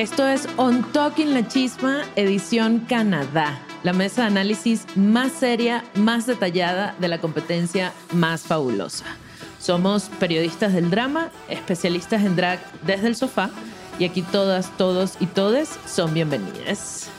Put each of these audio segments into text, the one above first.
Esto es On Talking La Chisma, edición Canadá, la mesa de análisis más seria, más detallada de la competencia más fabulosa. Somos periodistas del drama, especialistas en drag desde el sofá, y aquí todas, todos y todes son bienvenidas.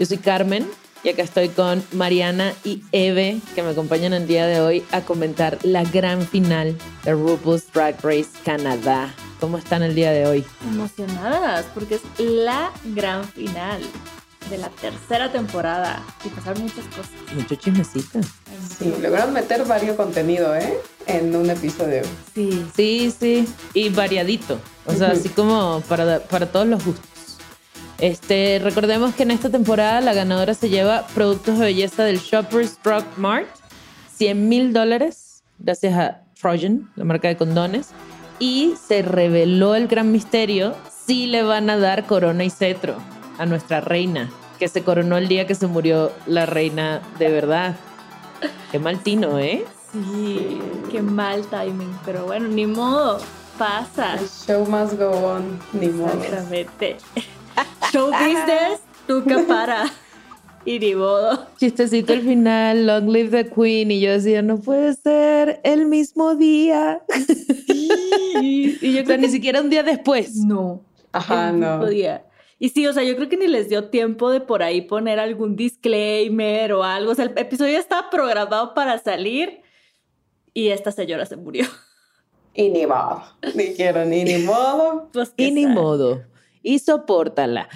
Yo soy Carmen y acá estoy con Mariana y Eve que me acompañan el día de hoy a comentar la gran final de RuPaul's Drag Race Canadá. ¿Cómo están el día de hoy? Emocionadas porque es la gran final de la tercera temporada y pasar muchas cosas. Mucho chismecito. Sí, lograron meter varios contenido, ¿eh? En un episodio. Sí. Sí, sí. Y variadito. O sea, así como para, para todos los gustos. Este, recordemos que en esta temporada la ganadora se lleva productos de belleza del Shoppers Drug Mart, 100 mil dólares, gracias a Trojan, la marca de condones. Y se reveló el gran misterio si le van a dar corona y cetro a nuestra reina, que se coronó el día que se murió la reina de verdad. Qué mal tino, ¿eh? Sí, qué mal timing, pero bueno, ni modo, pasa. The show must go on, ni modo. Exactamente. Show business nunca para. Y ni modo. Chistecito al final, Long Live the Queen. Y yo decía, no puede ser el mismo día. Y yo O sea, creo ni que siquiera un día después. no. Ajá, el no. mismo día. Y sí, o sea, yo creo que ni les dio tiempo de por ahí poner algún disclaimer o algo. O sea, el episodio estaba programado para salir y esta señora se murió. Y ni modo. Dijeron, y ni modo. Pues, Y ni modo. Y sopórtala.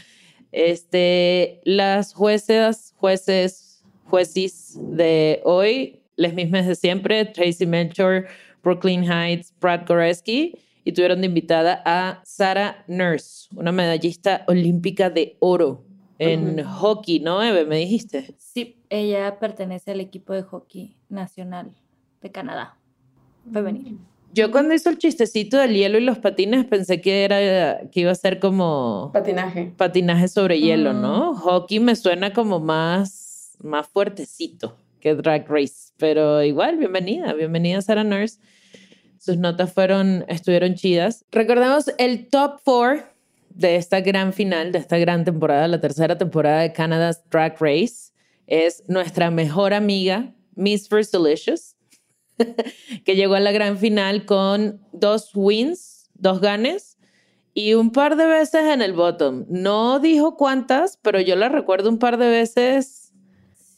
Este, las jueces, jueces, jueces de hoy, las mismas de siempre, Tracy Melchor, Brooklyn Heights, Brad Goreski, y tuvieron de invitada a Sarah Nurse, una medallista olímpica de oro en hockey, ¿no, Eve? Me dijiste. Sí, ella pertenece al equipo de hockey nacional de Canadá. Femenil. Yo cuando hizo el chistecito del hielo y los patines pensé que era que iba a ser como Patinaje. patinaje sobre hielo, Mm. ¿no? Hockey me suena como más, más fuertecito que Drag Race, pero igual, bienvenida, bienvenida Sarah Nurse. Sus notas fueron, estuvieron chidas. Recordemos el top four de esta gran final, de esta gran temporada, la tercera temporada de Canada's Drag Race, es nuestra mejor amiga, Miss First Delicious, que llegó a la gran final con dos wins, dos ganes y un par de veces en el bottom. No dijo cuántas, pero yo la recuerdo un par de veces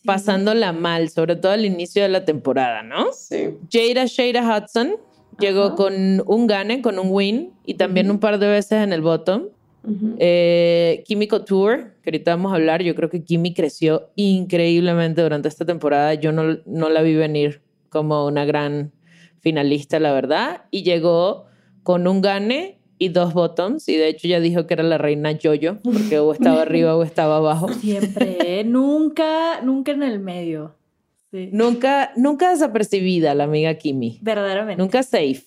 pasándola mal, sobre todo al inicio de la temporada, ¿no? Sí. Jada Shada Hudson llegó con un gane, con un win y también un par de veces en el bottom. Ujú. Eh, Kimi Couture, que ahorita vamos a hablar, yo creo que Kimi creció increíblemente durante esta temporada. Yo no, no la vi venir como una gran finalista, la verdad. Y llegó con un gane y dos bottoms. Y de hecho ya dijo que era la reina Jojo, porque o estaba arriba o estaba abajo. Siempre, ¿eh? nunca, nunca en el medio. Sí. Nunca, nunca desapercibida la amiga Kimi. Verdaderamente. Nunca safe.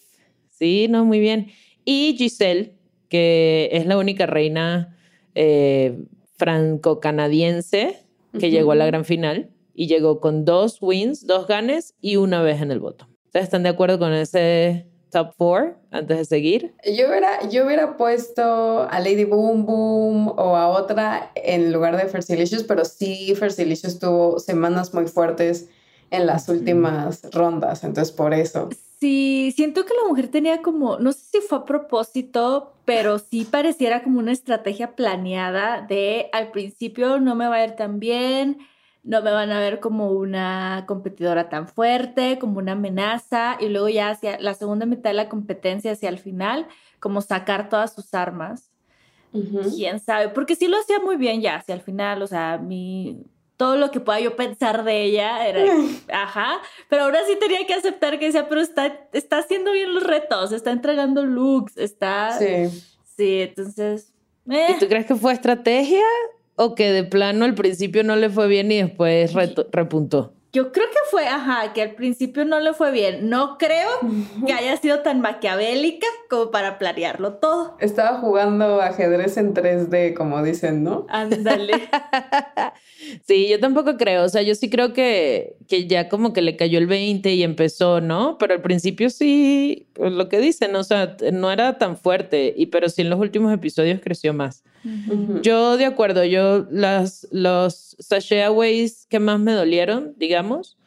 Sí, no, muy bien. Y Giselle, que es la única reina eh, franco-canadiense que llegó a la gran final y llegó con dos wins, dos ganes y una vez en el voto. ¿Ustedes están de acuerdo con ese top four antes de seguir? Yo hubiera, yo hubiera puesto a Lady Boom Boom o a otra en lugar de Fersilicious, pero sí Fersilicious tuvo semanas muy fuertes en las últimas rondas, entonces por eso. Sí, siento que la mujer tenía como, no sé si fue a propósito, pero sí pareciera como una estrategia planeada de al principio no me va a ir tan bien, no me van a ver como una competidora tan fuerte, como una amenaza, y luego ya hacia la segunda mitad de la competencia, hacia el final, como sacar todas sus armas. Quién sabe, porque sí lo hacía muy bien ya hacia el final, o sea, mi, todo lo que pueda yo pensar de ella era, ajá, pero ahora sí tenía que aceptar que decía, pero está, está haciendo bien los retos, está entregando looks, está... Sí. Sí, entonces... ¿Y eh. tú crees que fue estrategia o que de plano al principio no le fue bien y después repuntó? Yo creo que fue, ajá, que al principio no le fue bien. No creo que haya sido tan maquiavélica como para planearlo todo. Estaba jugando ajedrez en 3D, como dicen, ¿no? Ándale. Sí, yo tampoco creo. O sea, yo sí creo que, que ya como que le cayó el 20 y empezó, ¿no? Pero al principio sí, pues lo que dicen, o sea, no era tan fuerte, y pero sí en los últimos episodios creció más. Yo de acuerdo, yo las, los sashaways que más me dolieron, digamos,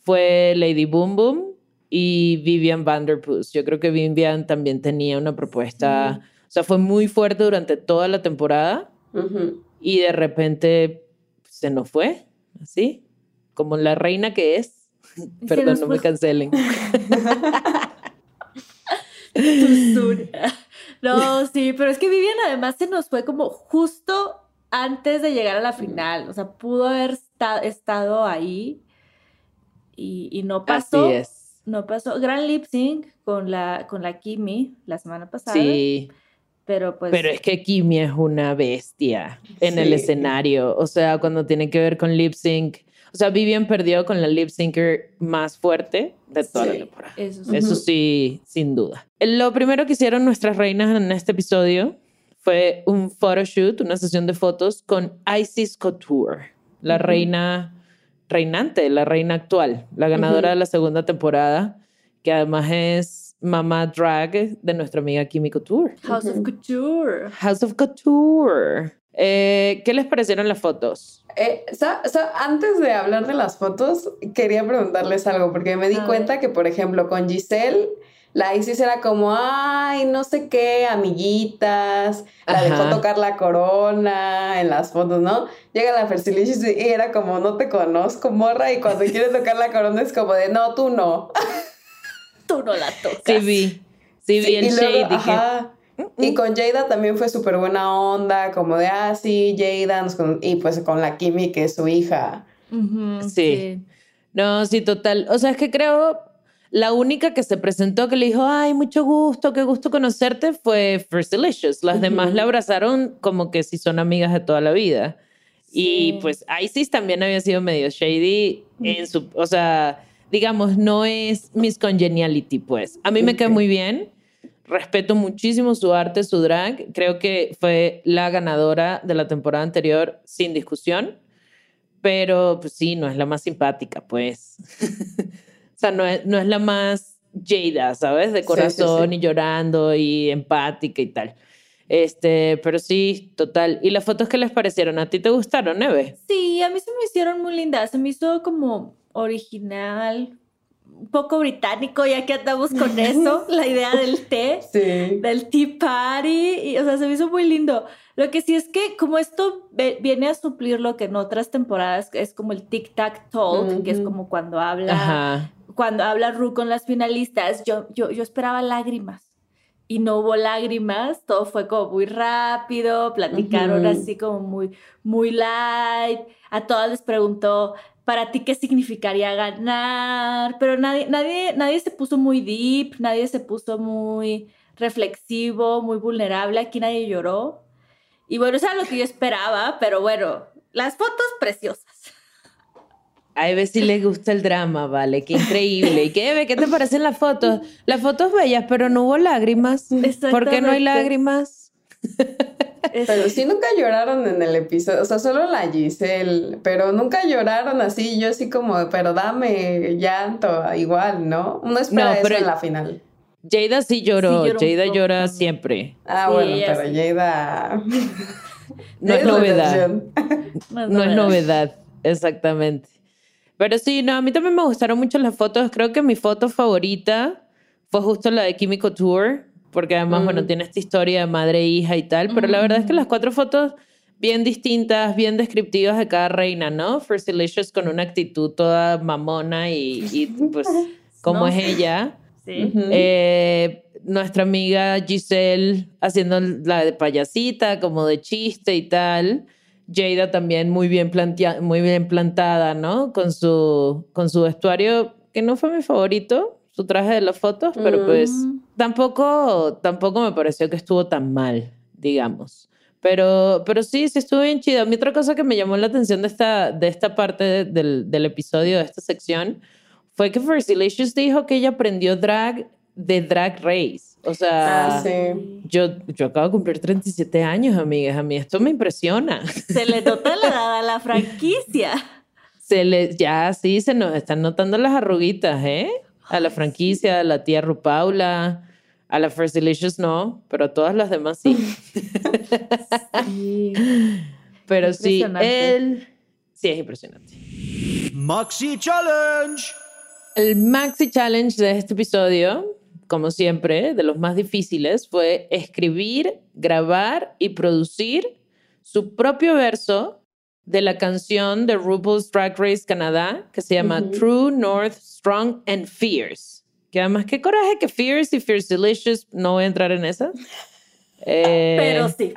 fue Lady Boom Boom y Vivian Vanderpuss. Yo creo que Vivian también tenía una propuesta, o sea, fue muy fuerte durante toda la temporada y de repente se nos fue, así, como la reina que es. Perdón, no me cancelen. No, sí, pero es que Vivian además se nos fue como justo antes de llegar a la final. O sea, pudo haber esta- estado ahí y, y no pasó. Así es. No pasó. Gran lip sync con la, con la Kimi la semana pasada. Sí, Pero pues. pero es que Kimi es una bestia en el escenario. O sea, cuando tiene que ver con lip sync. O sea, Vivian perdió con la lip syncer más fuerte de toda la Sí. temporada. Eso sí. Eso sí, sin duda. Lo primero que hicieron nuestras reinas en este episodio fue un photoshoot, una sesión de fotos con Isis Couture, la reina reinante, la reina actual, la ganadora de la segunda temporada, que además es mamá drag de nuestra amiga Kimi Couture. House of Couture. House of Couture. Eh, ¿Qué les parecieron las fotos? Eh, antes de hablar de las fotos, quería preguntarles algo, porque me di cuenta que, por ejemplo, con Giselle, la Isis era como, ay, no sé qué, amiguitas, la dejó Ajá. tocar la corona en las fotos, ¿no? Llega la Fersilicious y era como, no te conozco, morra, y cuando quiere tocar la corona es como de, no, tú no. Tú no la tocas. Sí vi, sí vi Sí, el y luego, shade, dije, ajá. Y con Jada también fue súper buena onda, como de, ah, sí, Jada, y pues con la Kimi, que es su hija. Sí. No, sí, total. O sea, es que creo la única que se presentó que le dijo, ay, mucho gusto, qué gusto conocerte, fue First Delicious. Las demás la abrazaron como que si son amigas de toda la vida. Y pues Isis también había sido medio shady en su, o sea, digamos, no es Miss Congeniality, pues. A mí me cae muy bien. Respeto muchísimo su arte, su drag. Creo que fue la ganadora de la temporada anterior sin discusión. Pero pues sí, no es la más simpática, pues. o sea, no es, no es la más Jada, ¿sabes? De Sí, sí, corazón sí. y llorando y empática y tal. Este, pero sí, total. ¿Y las fotos qué les parecieron? ¿A ti te gustaron, Eve? Sí, a mí se me hicieron muy lindas. Se me hizo como original, un poco británico, ya que andamos con eso, la idea del té, Sí. del tea party, y, o sea, se me hizo muy lindo. Lo que sí es que como esto viene a suplir lo que en otras temporadas es como el tic-tac talk, que es como cuando habla, Ajá. cuando habla Ru con las finalistas, yo, yo, yo esperaba lágrimas. Y no hubo lágrimas, todo fue como muy rápido, platicaron Ujú. así como muy, muy light. A todas les preguntó, ¿para ti qué significaría ganar? Pero nadie, nadie, nadie se puso muy deep, nadie se puso muy reflexivo, muy vulnerable. Aquí nadie lloró. Y bueno, eso era lo que yo esperaba, pero bueno, las fotos preciosas. A Eve sí le gusta el drama, vale, qué increíble. ¿Y qué, Eve, qué te parecen las fotos? Las fotos bellas, pero no hubo lágrimas. ¿Por qué no hay lágrimas? Pero sí nunca lloraron en el episodio, o sea, solo la Giselle, pero nunca lloraron así, yo así como, pero dame llanto, igual, ¿no? Uno espera No, eso pero- en la final. Jada sí lloró, Sí, lloró Jada llora siempre. Ah, Sí, bueno, pero sí. Jada... No es novedad. No es novedad, exactamente. Pero sí, no, a mí también me gustaron mucho las fotos. Creo que mi foto favorita fue justo la de Kimiko Tour, porque además, Mm. bueno, tiene esta historia de madre e hija y tal. Pero la verdad es que las cuatro fotos bien distintas, bien descriptivas de cada reina, ¿no? First Delicious con una actitud toda mamona y, y pues, como No. es ella. Sí. Ujú. Eh, nuestra amiga Giselle haciendo la de payasita, como de chiste y tal. Jada también muy bien, plantea- muy bien plantada, ¿no? Con su, con su vestuario, que no fue mi favorito, su traje de las fotos, pero Mm. pues tampoco, tampoco me pareció que estuvo tan mal, digamos. Pero, pero sí, sí estuvo bien chido. A mí otra cosa que me llamó la atención de esta, de esta parte del, del episodio, de esta sección, fue que First Delicious dijo que ella aprendió drag de Drag Race. O sea, Ah, sí. yo, yo acabo de cumplir 37 años, amigas. A mí esto me impresiona. Se le nota la edad a la franquicia. Se le, ya sí, se nos están notando las arruguitas, ¿eh? A la franquicia, a la tía Rupaula, a la First Delicious no, pero a todas las demás sí. Sí. Pero sí, él sí es impresionante. Maxi Challenge. El maxi challenge de este episodio, como siempre, de los más difíciles, fue escribir, grabar y producir su propio verso de la canción de RuPaul's Drag Race Canadá, que se llama True North Strong and Fierce. Que además, qué coraje que Fierce y Fierce Delicious, no voy a entrar en esa. Eh, Pero sí.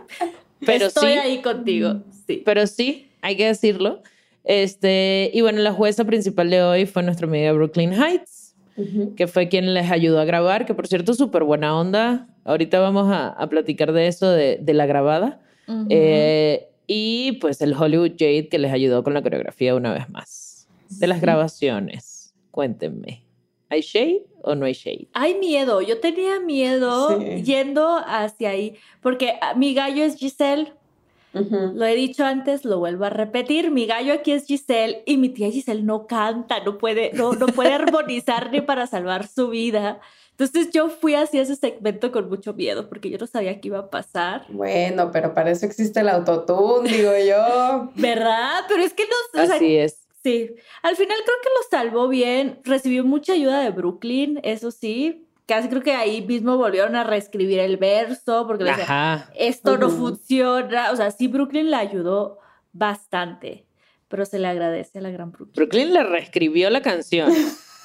pero Estoy sí. ahí contigo. Sí. pero sí, hay que decirlo. Este, y bueno, la jueza principal de hoy fue nuestra amiga Brooklyn Heights, Ujú. que fue quien les ayudó a grabar, que por cierto, súper buena onda. Ahorita vamos a, a platicar de eso, de, de la grabada. Ujú. Eh, y pues el Hollywood Jade, que les ayudó con la coreografía una vez más. De las grabaciones, cuéntenme. ¿Hay shade o no hay shade? Hay miedo, yo tenía miedo Sí. yendo hacia ahí, porque ah, mi gallo es Giselle, lo he dicho antes, lo vuelvo a repetir, mi gallo aquí es Giselle y mi tía Giselle no canta, no puede, no, no puede armonizar ni para salvar su vida. Entonces yo fui hacia ese segmento con mucho miedo, porque yo no sabía qué iba a pasar. Bueno, pero para eso existe el autotune, digo yo. ¿Verdad? Pero es que no, o sea, Así es. Sí, al final creo que lo salvó bien. Recibió mucha ayuda de Brooklyn, eso sí. Casi creo que ahí mismo volvieron a reescribir el verso porque le decía, Ajá. esto no Ujú. funciona. O sea, sí, Brooklyn la ayudó bastante, pero se le agradece a la gran Brooklyn. Brooklyn le reescribió la canción.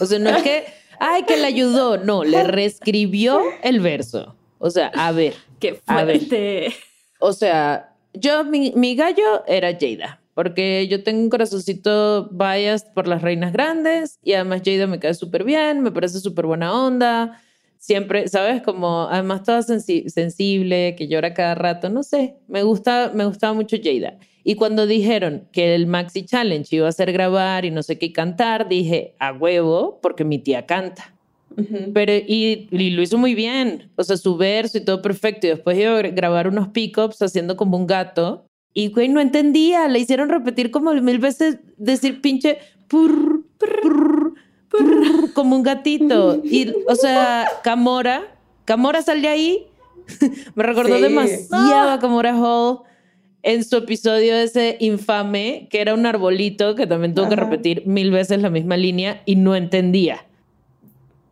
O sea, no es que, ay, que le ayudó. No, le reescribió el verso. O sea, a ver. Qué A ver. fuerte. O sea, yo, mi, mi gallo era Jada. Porque yo tengo un corazoncito biased por las reinas grandes. Y además Jada me cae súper bien, me parece súper buena onda. Siempre, ¿sabes? Como, además toda sensi- sensible, que llora cada rato. No sé, me, gusta, me gustaba mucho Jada. Y cuando dijeron que el Maxi Challenge iba a ser grabar y no sé qué cantar, dije, a huevo, porque mi tía canta. Pero, y, y lo hizo muy bien. O sea, su verso y todo perfecto. Y después iba a gra- grabar unos pickups haciendo como un gato. Y, güey, no entendía. Le hicieron repetir como mil veces, decir pinche purr, purr, purr, como un gatito. Y, o sea, Camora, Camora sal de ahí. Me recordó Sí. demasiado a Camora Hall en su episodio ese infame, que era un arbolito que también tuvo que Ajá. repetir mil veces la misma línea y no entendía.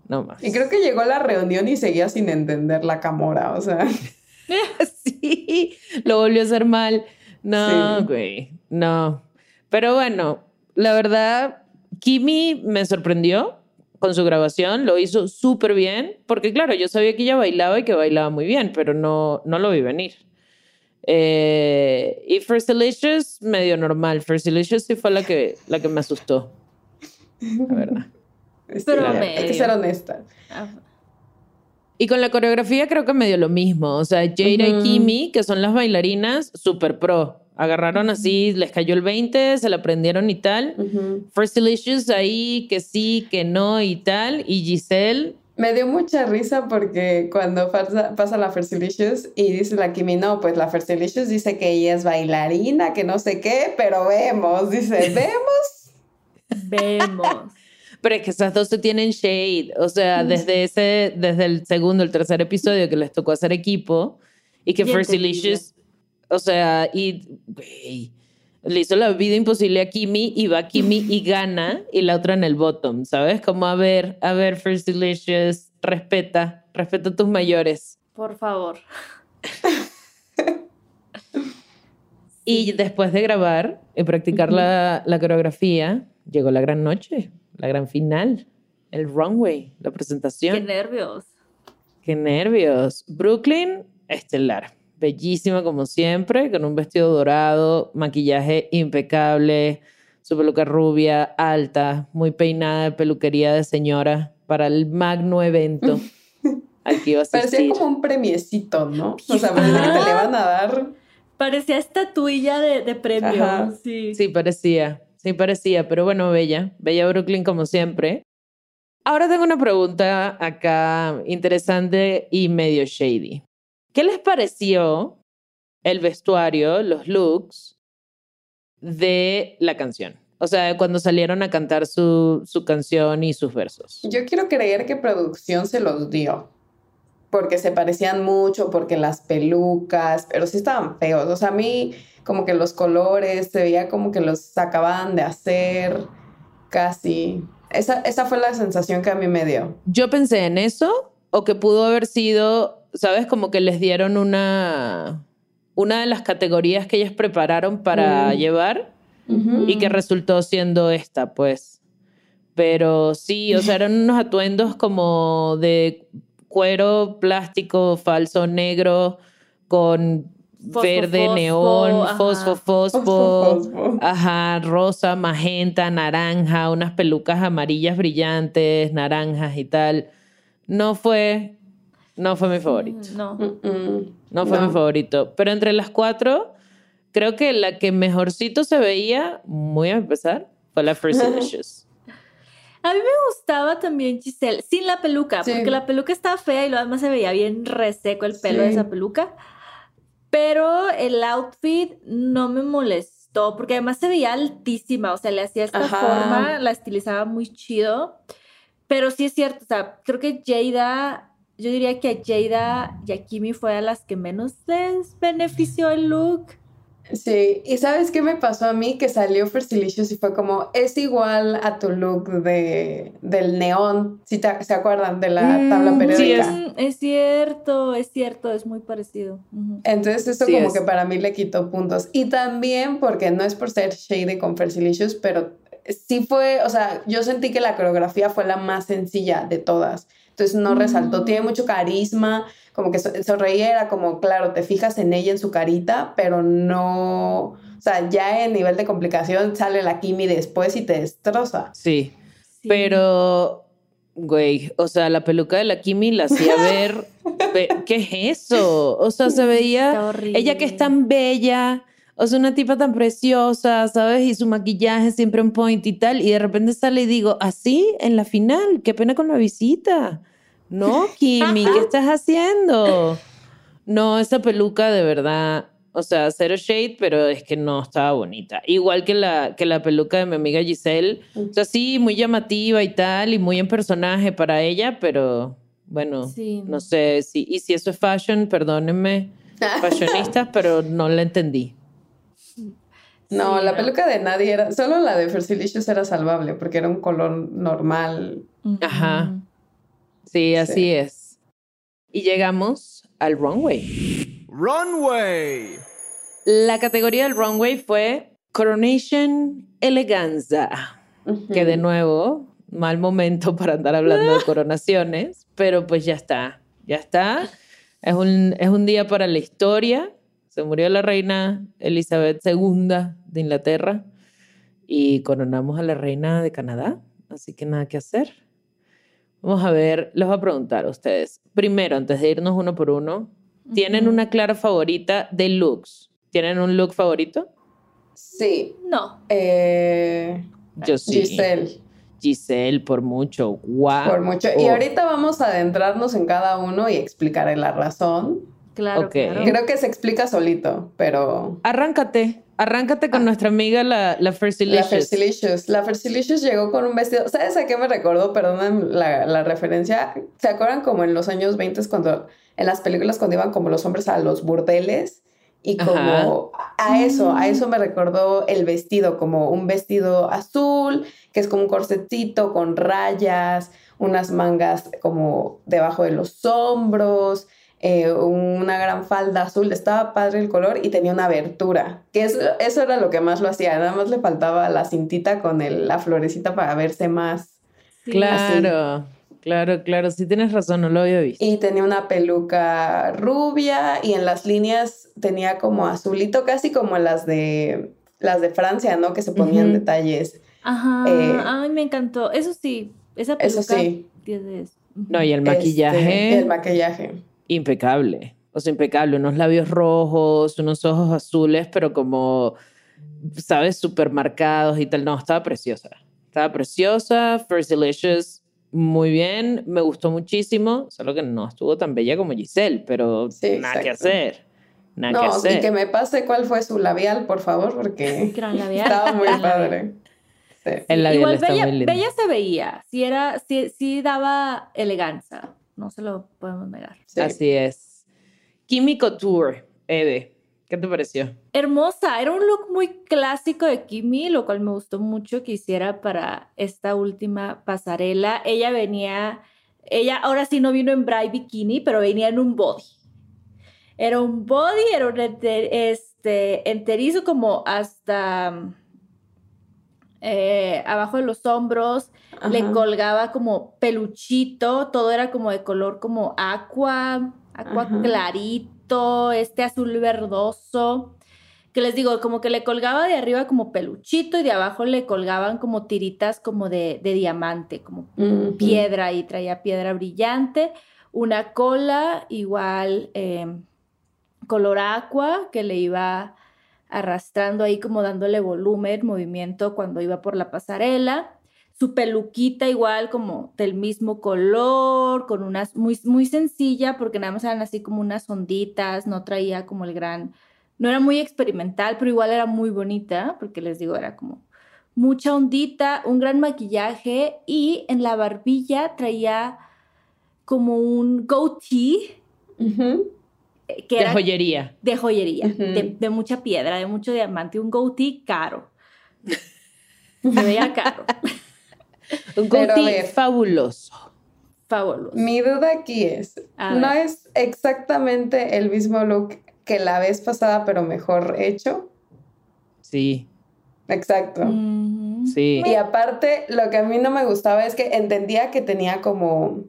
No más. Y creo que llegó a la reunión y seguía sin entender la camora, o sea. sí, lo volvió a hacer mal. No, Sí. güey, no. Pero bueno, la verdad, Kimi me sorprendió con su grabación, lo hizo súper bien, porque claro, yo sabía que ella bailaba y que bailaba muy bien, pero no, no lo vi venir. Eh, y First Delicious, medio normal. First Delicious sí fue la que, la que me asustó, la verdad. Pero hay que medio. ser honesta. Y con la coreografía creo que me dio lo mismo. O sea, Jada y. Kimi, que son las bailarinas, super pro. Agarraron así, les cayó el 20, se la aprendieron y tal. Ujú. First Delicious ahí, que sí, que no y tal. Y Giselle, Me dio mucha risa porque cuando pasa, pasa la Fersilicious y dice la Kimi, no, pues la Fersilicious dice que ella es bailarina, que no sé qué, pero vemos, dice, vemos. Vemos. pero es que esas dos se tienen shade. O sea, desde ese, desde el segundo, el tercer episodio que les tocó hacer equipo y que Bien First Delicious, o sea, y le hizo la vida imposible a Kimi y va Kimi y gana y la otra en el bottom, ¿sabes? Como a ver, a ver, First Delicious, respeta, respeta a tus mayores. Por favor. Y después de grabar y practicar la, la coreografía, llegó la gran noche, la gran final, el runway, la presentación. Qué nervios. Qué nervios. Brooklyn, estelar. Bellísima como siempre, con un vestido dorado, maquillaje impecable, su peluca rubia, alta, muy peinada de peluquería de señora para el magno evento al que iba a Parecía asistir. como un premiecito, ¿no? O sea, parecía que te le van a dar. Parecía estatuilla de, de premio. Ajá. Sí. Sí, parecía, sí parecía, pero bueno, bella, bella Brooklyn como siempre. Ahora tengo una pregunta acá interesante y medio shady. ¿Qué les pareció el vestuario, los looks de la canción? O sea, cuando salieron a cantar su, su canción y sus versos. Yo quiero creer que producción se los dio. Porque se parecían mucho, porque las pelucas, pero sí estaban feos. O sea, a mí como que los colores, se veía como que los acababan de hacer casi. Esa, esa fue la sensación que a mí me dio. Yo pensé en eso, o que pudo haber sido, ¿sabes? Como que les dieron una, una de las categorías que ellas prepararon para Mm. llevar y que resultó siendo esta, pues. Pero sí, o sea, eran unos atuendos como de cuero, plástico, falso, negro, con Fosfo, verde, fosfo, neón, ajá. fosfo, fosfo, Fosfo, fosfo. ajá, rosa, magenta, naranja, unas pelucas amarillas brillantes, naranjas y tal. No fue, no fue mi favorito. No. Mm-mm. No fue No. mi favorito. Pero entre las cuatro, creo que la que mejorcito se veía, muy a empezar, fue la First Delicious. A mí me gustaba también Giselle, sin la peluca, Sí. porque la peluca estaba fea y lo demás se veía bien reseco el pelo de esa peluca. Pero el outfit no me molestó, porque además se veía altísima, o sea, le hacía esta Ajá. forma, la estilizaba muy chido. Pero sí es cierto, o sea, creo que Jada, yo diría que a Jada y a Kimi fue a las que menos les benefició el look. Sí, y ¿sabes qué me pasó a mí? Que salió Fersilicious y fue como, es igual a tu look de, del neón, si te- se acuerdan de la Mm, tabla sí, periódica. Mm, es cierto, es cierto, es muy parecido. Entonces eso Sí como es. que para mí le quitó puntos. Y también porque no es por ser shady con Fersilicious, pero sí fue, o sea, yo sentí que la coreografía fue la más sencilla de todas. Entonces no resaltó, Mm. tiene mucho carisma, como que so- sonreía, era como, claro, te fijas en ella, en su carita, pero no, o sea, ya en nivel de complicación sale la Kimi después y te destroza. Sí. Sí. Pero, güey, o sea, la peluca de la Kimi la hacía ver. ve- ¿Qué es eso? O sea, se veía. Ella que es tan bella, o sea, una tipa tan preciosa, ¿sabes? Y su maquillaje siempre en point y tal. Y de repente sale y digo, así, en la final, qué pena con la visita. No, Kimi, ¿qué estás haciendo? No, esa peluca de verdad, o sea, cero shade, pero es que no estaba bonita. Igual que la, que la peluca de mi amiga Giselle. O sea, sí, muy llamativa y tal, y muy en personaje para ella, pero bueno, Sí. no sé si, y si eso es fashion, perdónenme, fashionistas, pero no la entendí. No, Sí, la peluca de nadie era, solo la de Fersilicious era salvable porque era un color normal. Ajá. Sí, así Sí. es. Y llegamos al runway. Runway. La categoría del runway fue Coronation Eleganza. Que de nuevo, mal momento para andar hablando de coronaciones, pero pues ya está, ya está. Es un, es un día para la historia. Se murió la reina Elizabeth II de Inglaterra y coronamos a la reina de Canadá, así que nada que hacer. Vamos a ver, les voy a preguntar a ustedes. Primero, antes de irnos uno por uno, ¿tienen una clara favorita de looks? ¿Tienen un look favorito? Sí. No. Eh, Yo sí. Giselle, Giselle, por mucho. Guau. por mucho. Y ahorita vamos a adentrarnos en cada uno y explicaré la razón. Claro. Creo que se explica solito, pero Arráncate. Arráncate con nuestra amiga la, la Ah. Fersilicious. La Fersilicious llegó con un vestido. ¿Sabes a qué me recordó? Perdonen la, la referencia. ¿Se acuerdan como en los años 20 cuando en las películas cuando iban como los hombres a los burdeles? Y como a eso, a eso me recordó el vestido, como un vestido azul, que es como un corsetito con rayas, unas mangas como debajo de los hombros, eh, una gran falda azul, estaba padre el color y tenía una abertura, que eso, eso era lo que más lo hacía, nada más le faltaba la cintita con el- la florecita para verse más. Sí. Claro, claro, claro. Sí tienes razón, no lo había visto. Y tenía una peluca rubia y en las líneas tenía como azulito, casi como las de las de Francia, ¿no? Que se ponían detalles. Ajá. Eh, Ay, me encantó. Eso sí, esa Eso peluca. sí. 10 de 10. Ujú. No, y el Este, maquillaje, el maquillaje. Impecable. O sea, impecable. Unos labios rojos, unos ojos azules, pero como, ¿sabes? Súper marcados y tal. No, estaba preciosa. Estaba preciosa. First Delicious, muy bien. Me gustó muchísimo. Solo que no estuvo tan bella como Giselle, pero Sí, nada que hacer. Nada que No, hacer. y que me pase cuál fue su labial, por favor, porque Gran labial. estaba muy padre. Sí. El labial Igual está Bella, muy lindo. Bella se veía, sí, era, sí, sí daba elegancia, no se lo podemos negar. Sí. Así es. Kimi Couture, Eve, ¿qué te pareció? Hermosa, era un look muy clásico de Kimi, lo cual me gustó mucho que hiciera para esta última pasarela. Ella venía, ella ahora sí no vino en bra y bikini, pero venía en un body. Era un body, era un enter- este, enterizo como hasta eh, abajo de los hombros, le colgaba como peluchito, todo era como de color como aqua Ajá. clarito, este azul verdoso, que les digo, como que le colgaba de arriba como peluchito y de abajo le colgaban como tiritas como de, de diamante, como piedra y traía piedra brillante, una cola igual eh, color aqua que le iba arrastrando ahí como dándole volumen, movimiento cuando iba por la pasarela. Su peluquita igual como del mismo color, con unas muy, muy sencilla porque nada más eran así como unas onditas, no traía como el gran, no era muy experimental, pero igual era muy bonita porque les digo, era como mucha ondita, un gran maquillaje y en la barbilla traía como un goatee que De era joyería. de joyería, de, de mucha piedra, de mucho diamante, un goatee caro. Se veía caro, Un goatee fabuloso. fabuloso. Mi duda aquí es, A ¿no ver. es exactamente el mismo look que la vez pasada, pero mejor hecho? Sí, Exacto. Sí. Y aparte, lo que a mí no me gustaba es que entendía que tenía como,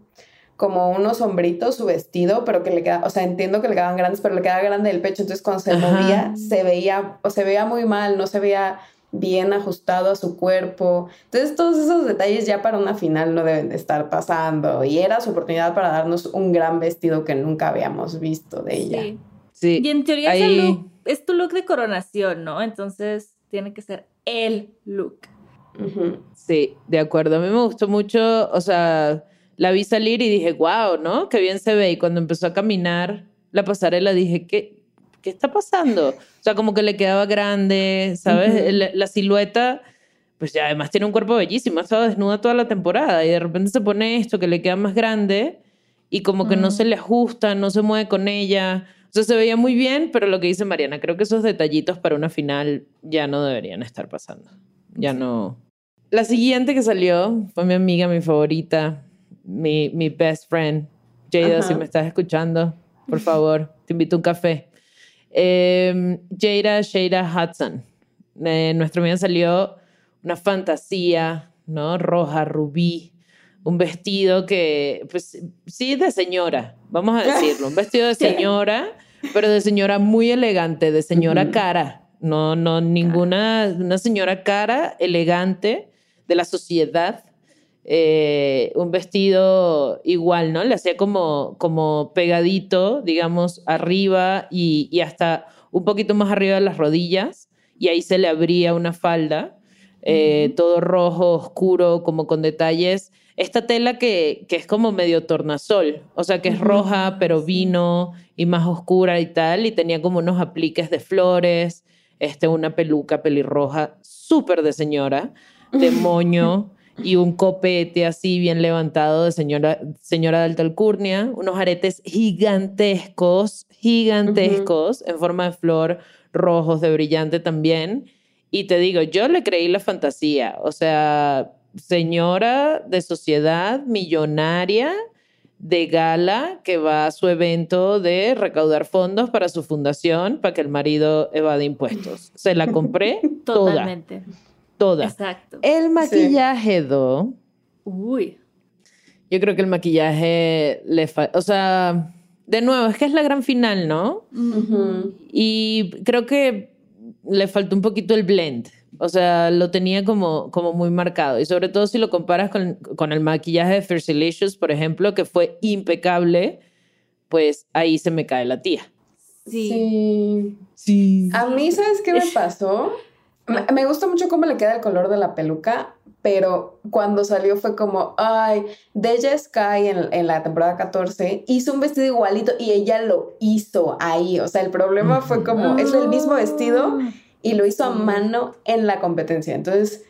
como unos hombritos su vestido, pero que le quedaba, o sea, entiendo que le quedaban grandes, pero le quedaba grande el pecho, entonces cuando se Ajá. movía, se veía, o se veía muy mal, no se veía bien ajustado a su cuerpo. Entonces, todos esos detalles ya para una final no deben de estar pasando. Y era su oportunidad para darnos un gran vestido que nunca habíamos visto de ella. Sí. sí. Y en teoría Ahí- look es tu look de coronación, ¿no? Entonces tiene que ser el look. Sí, de acuerdo. A mí me gustó mucho, o sea, la vi salir y dije, wow, ¿no? Qué bien se ve. Y cuando empezó a caminar la pasarela dije, ¿qué, qué está pasando? O sea, como que le quedaba grande, ¿sabes? La, la silueta, pues ya además tiene un cuerpo bellísimo, ha estado desnuda toda la temporada y de repente se pone esto que le queda más grande y como que no Mm. se le ajusta, no se mueve con ella. O sea, se veía muy bien, pero lo que dice Mariana, creo que esos detallitos para una final ya no deberían estar pasando. Ya no. La siguiente que salió fue mi amiga, mi favorita, mi, mi best friend. Jada, Ajá. si me estás escuchando, por favor, te invito a un café. Eh, Jada Shada Hudson. Eh, nuestra amiga salió una fantasía, ¿no? Roja, rubí, un vestido que, pues, sí, de señora, vamos a decirlo, un vestido de señora, pero de señora muy elegante, de señora Ujú. cara, no, no, ninguna, una señora cara, elegante, de la sociedad, eh, un vestido igual, ¿no? Le hacía como, como pegadito, digamos, arriba y, y hasta un poquito más arriba de las rodillas. y ahí se le abría una falda, eh, todo rojo, oscuro, como con detalles. Esta tela que, que es como medio tornasol, o sea, que es roja, pero vino y más oscura y tal, y tenía como unos apliques de flores, este, una peluca pelirroja súper de señora, de moño y un copete así bien levantado de señora, señora de alta alcurnia, unos aretes gigantescos, gigantescos, en forma de flor, rojos, de brillante también. Y te digo, yo le creí la fantasía, o sea, señora de sociedad millonaria de gala que va a su evento de recaudar fondos para su fundación para que el marido evade impuestos. Se la compré toda. Totalmente. Toda. Exacto. El maquillaje, Do. Uy. Yo creo que el maquillaje le falta. O sea, de nuevo, es que es la gran final, ¿no? Y creo que le faltó un poquito el blend. O sea, lo tenía como, como muy marcado. Y sobre todo si lo comparas con, con el maquillaje de Fersilicious, por ejemplo, que fue impecable, pues ahí se me cae la tía. Sí. Sí. Sí. A mí, ¿sabes qué me pasó? Me, gusta mucho cómo le queda el color de la peluca, pero cuando salió fue como, ay, Deja Sky en, en la temporada 14 hizo un vestido igualito y ella lo hizo ahí. O sea, el problema fue como, es el mismo vestido y lo hizo a mano en la competencia. Entonces,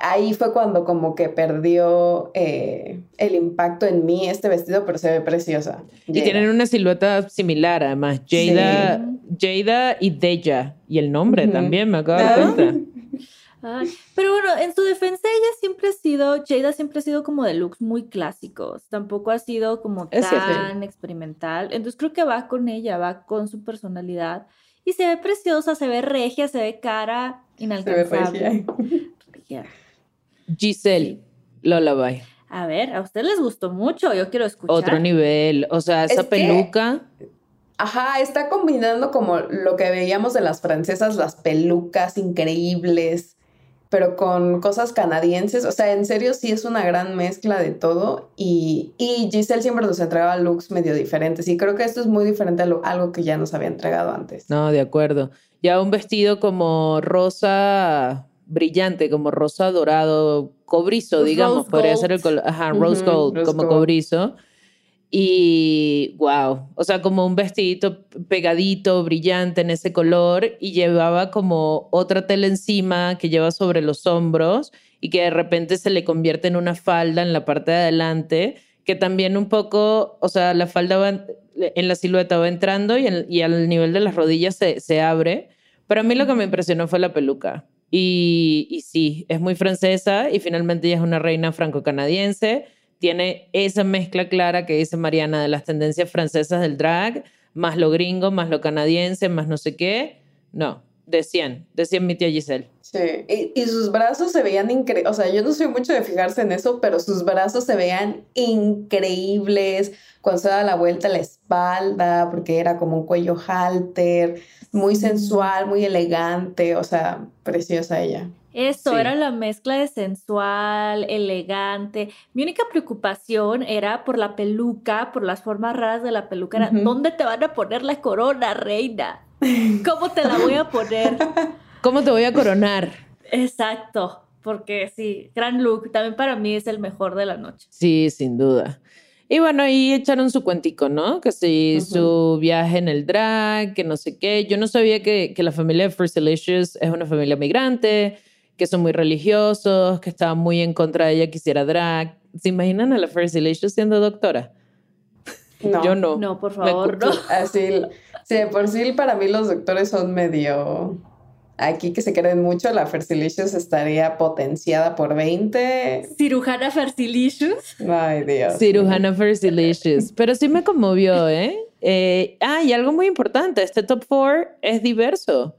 ahí fue cuando como que perdió eh, el impacto en mí este vestido, pero se ve preciosa. Y Jada. tienen una silueta similar, además. Jada, Jada y Deja. Y el nombre también, me acabo de dar Ah. cuenta. Ay, pero bueno, en su defensa ella siempre ha sido, Jada siempre ha sido como de looks muy clásicos, tampoco ha sido como Es cierto. tan experimental, entonces creo que va con ella, va con su personalidad y se ve preciosa, se ve regia, se ve cara Se ve inalcanzable. regia. Regia. Giselle, Lullaby. A ver, a ustedes les gustó mucho, yo quiero escuchar. Otro nivel. O sea, esa Es que- peluca. Ajá, está combinando como lo que veíamos de las francesas, las pelucas increíbles, pero con cosas canadienses. O sea, en serio sí es una gran mezcla de todo. Y, y Giselle siempre nos entregaba looks medio diferentes. Y creo que esto es muy diferente a lo- algo que ya nos había entregado antes. No, de acuerdo. Ya un vestido como rosa brillante, como rosa dorado, cobrizo, digamos, rose podría gold. ser el color, ajá, rose gold, rose como gold. cobrizo. Y wow, o sea, como un vestidito pegadito, brillante en ese color y llevaba como otra tela encima que lleva sobre los hombros y que de repente se le convierte en una falda en la parte de adelante, que también un poco, o sea, la falda va en, en la silueta va entrando y, en- y al nivel de las rodillas se, se abre. Pero a mí lo que me impresionó fue la peluca. Y, sí, es muy francesa y finalmente ella es una reina franco-canadiense. Tiene esa mezcla clara que dice Mariana de las tendencias francesas del drag, más lo gringo, más lo canadiense, más no sé qué. No, de 100, de 100 mi tía Giselle. Sí, y, y sus brazos se veían increíbles, o sea, yo no soy mucho de fijarse en eso, pero sus brazos se veían increíbles cuando se daba la vuelta a la espalda, porque era como un cuello halter, muy sensual, muy elegante, o sea, preciosa ella. Eso, Sí. era la mezcla de sensual, elegante. Mi única preocupación era por la peluca, por las formas raras de la peluca. Era. ¿dónde te van a poner la corona, reina? ¿Cómo te la voy a poner? ¿Cómo te voy a coronar? Exacto, porque sí, gran look. También para mí es el mejor de la noche. Sí, sin duda. Y bueno, ahí echaron su cuentico, ¿no? Que sí, Ujú. su viaje en el drag, que no sé qué. Yo no sabía que, que la familia de First Delicious es una familia migrante, que son muy religiosos, que estaban muy en contra de ella que hiciera drag. ¿Se imaginan a la First Delicious siendo doctora? No, Yo no. No, por favor, no. Así, sí, de por sí para mí los doctores son medio... Aquí que se creen mucho, la Fersilicious estaría potenciada por 20. Cirujana Fersilicious. Ay, Dios. Cirujana First Delicious. Pero sí me conmovió, ¿eh? Eh, Ah, y algo muy importante, este top four es diverso.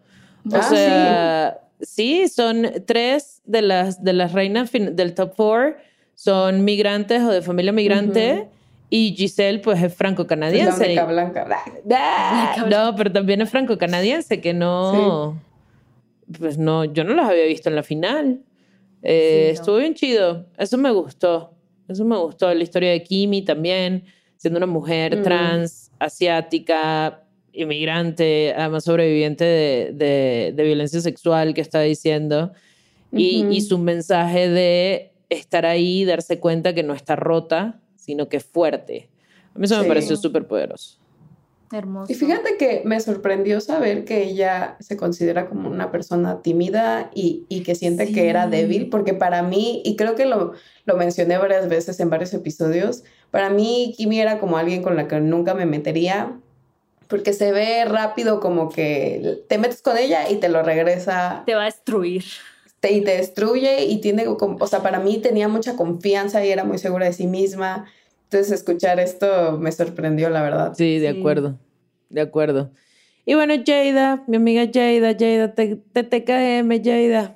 O Ah, sea, sí. son tres de las, de las reinas del top four son migrantes o de familia migrante y Giselle pues es la franco-canadiense. única blanca. Ah, Blanca, No, pero también es franco-canadiense, que no... Pues no, yo no las había visto en la final. Eh, Sí, no. Estuvo bien chido. Eso me gustó. Eso me gustó. La historia de Kimi también, siendo una mujer Mm. trans, asiática, inmigrante, además sobreviviente de, de- de violencia sexual que está diciendo, y, Ujú. y su mensaje de estar ahí, darse cuenta que no está rota, sino que fuerte. A mí eso me Sí. pareció súper poderoso. Hermoso. Y fíjate que me sorprendió saber que ella se considera como una persona tímida y, y que siente que era Sí. débil, porque para mí, y creo que lo, lo mencioné varias veces en varios episodios, para mí Kimi era como alguien con la que nunca me metería, porque se ve rápido como que te metes con ella y te lo regresa Te va a destruir. te, y te destruye y tiene, como- o sea, para mí tenía mucha confianza y era muy segura de sí misma. Entonces escuchar esto me sorprendió, la verdad. Sí, de Sí. acuerdo, de acuerdo. Y bueno, Jada, mi amiga Jada, Jada, TTKM, Jada,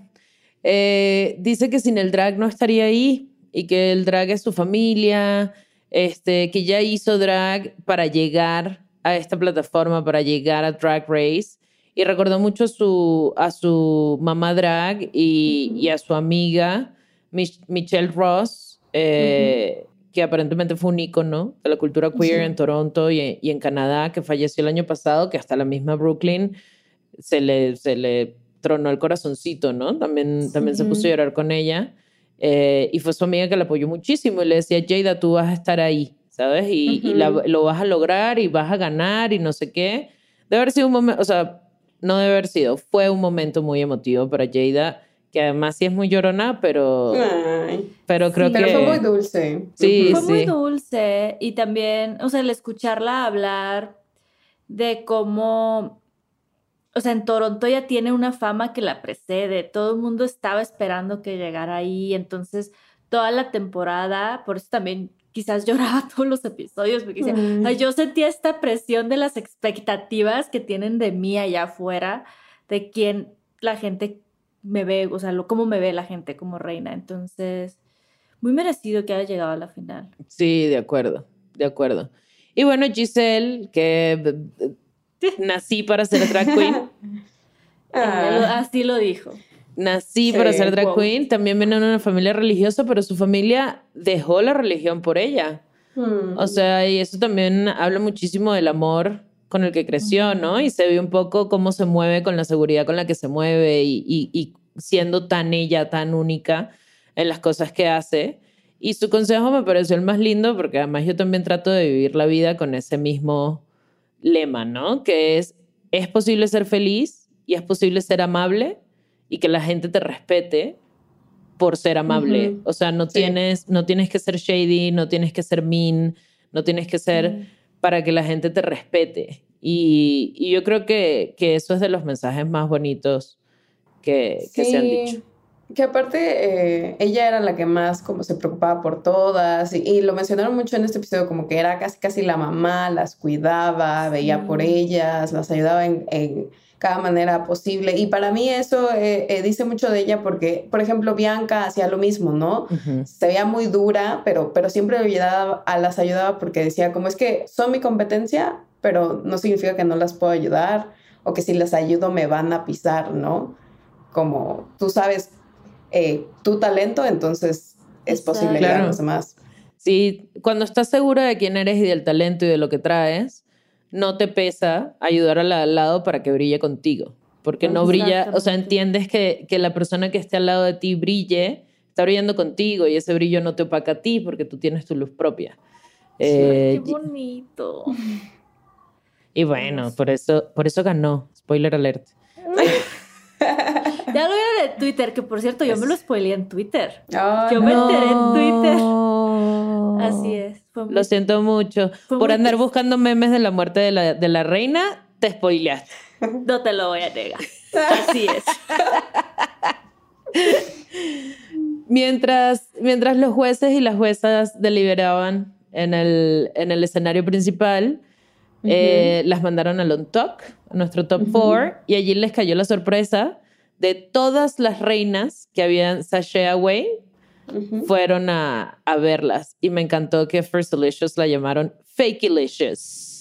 eh, dice que sin el drag no estaría ahí y que el drag es su familia, este, que ya hizo drag para llegar a esta plataforma, para llegar a Drag Race. Y recordó mucho a su, a su mamá drag y, y a su amiga Mich- Michelle Ross, eh, que aparentemente fue un ícono de la cultura queer Sí. en Toronto y, y en Canadá, que falleció el año pasado, que hasta la misma Brooklyn se le, se le tronó el corazoncito, ¿no? También, también se puso a Sí. llorar con ella. eh, y fue su amiga que la apoyó muchísimo y le decía, Jada, tú vas a estar ahí, ¿sabes? Y, y la- lo vas a lograr y vas a ganar y no sé qué. Debe haber sido un momento, o sea, no debe haber sido, fue un momento muy emotivo para Jada, que además sí es muy llorona, pero, Ay, pero creo Sí. pero que... fue muy dulce. Sí, Fue muy dulce y también, o sea, el escucharla hablar de cómo, o sea, en Toronto ya tiene una fama que la precede, todo el mundo estaba esperando que llegara ahí, entonces toda la temporada, por eso también quizás lloraba todos los episodios, porque decía, Mm. "Ay, yo sentía esta presión de las expectativas que tienen de mí allá afuera, de quién la gente me ve, o sea, lo, cómo me ve la gente como reina, entonces... Muy merecido que haya llegado a la final. Sí, de acuerdo, de acuerdo. Y bueno, Giselle, que nací para ser drag queen, Ah. Así lo dijo. nací Sí, para ser drag wow. queen, también viene de una familia religiosa, pero su familia dejó la religión por ella. Mm. O sea, y eso también habla muchísimo del amor con el que creció, ¿no? Y se ve un poco cómo se mueve con la seguridad con la que se mueve y, y- y siendo tan ella, tan única en las cosas que hace. Y su consejo me pareció el más lindo porque además yo también trato de vivir la vida con ese mismo lema, ¿no? Que es, es posible ser feliz y es posible ser amable y que la gente te respete por ser amable. O sea, no, Sí. tienes, no tienes que ser shady, no tienes que ser mean, no tienes que ser para que la gente te respete. Y, y yo creo que, que eso es de los mensajes más bonitos que, que se han dicho. Que aparte eh, ella era la que más como se preocupaba por todas y, y lo mencionaron mucho en este episodio como que era casi casi la mamá, las cuidaba, veía por ellas, las ayudaba en, en cada manera posible y para mí eso eh, eh, dice mucho de ella porque por ejemplo Bianca hacía lo mismo, ¿no? Ujú. se veía muy dura, pero, pero siempre ayudaba, a las ayudaba porque decía, como es que son mi competencia, pero no significa que no las puedo ayudar o que si las ayudo me van a pisar, ¿no? Como tú sabes eh, tu talento, entonces es posible ayudar a Claro. los demás. Sí, cuando estás segura de quién eres y del talento y de lo que traes, no te pesa ayudar a la de al lado para que brille contigo. Porque no brilla, o sea, entiendes que, que la persona que esté al lado de ti brille, está brillando contigo y ese brillo no te opaca a ti porque tú tienes tu luz propia. Eh, Qué bonito. y bueno, por eso, por eso ganó. Spoiler alert. Ya lo vieron en Twitter, que por cierto, yo me lo spoileé en Twitter. Ay, Yo me no. enteré en Twitter. No. Así es. Muy- Lo siento mucho. Por andar triste. buscando memes de la muerte de la, de la reina, te spoileaste. No te lo voy a negar. Así es. Mientras, mientras los jueces y las juezas deliberaban en el, en el escenario principal, eh, las mandaron al On Talk, a nuestro top four, y allí les cayó la sorpresa de todas las reinas que habían sashay away, Fueron a, a verlas. Y me encantó que First Delicious la llamaron Fakeilicious.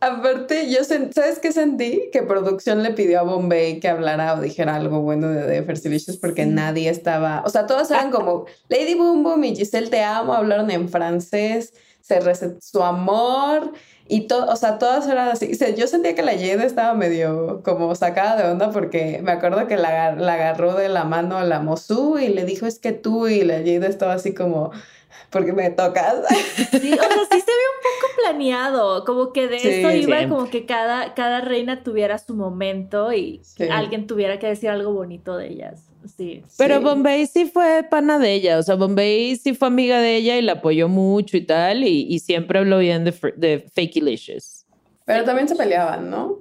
Aparte, yo ¿sabes qué sentí? Que producción le pidió a Bombay que hablara o dijera algo bueno de The Fertilicious porque nadie estaba, o sea, todos eran como Lady Boom Boom y Giselle Te Amo, hablaron en francés, se recetó su amor y todo, o sea, todas eran así. Se- Yo sentía que la Jade estaba medio como sacada de onda porque me acuerdo que la, la agarró de la mano a la Mosu y le dijo es que tú y la Jade estaba así como, porque me tocas. Sí, o sea, sí se ve un poco planeado, como que de Sí, eso iba siempre. como que cada, cada reina tuviera su momento y Sí. alguien tuviera que decir algo bonito de ellas. Sí. Pero Sí. Bombay sí fue pana de ella, o sea, Bombay sí fue amiga de ella y la apoyó mucho y tal, y, y siempre habló bien de, de Fakey-licious. Pero también se peleaban, ¿no?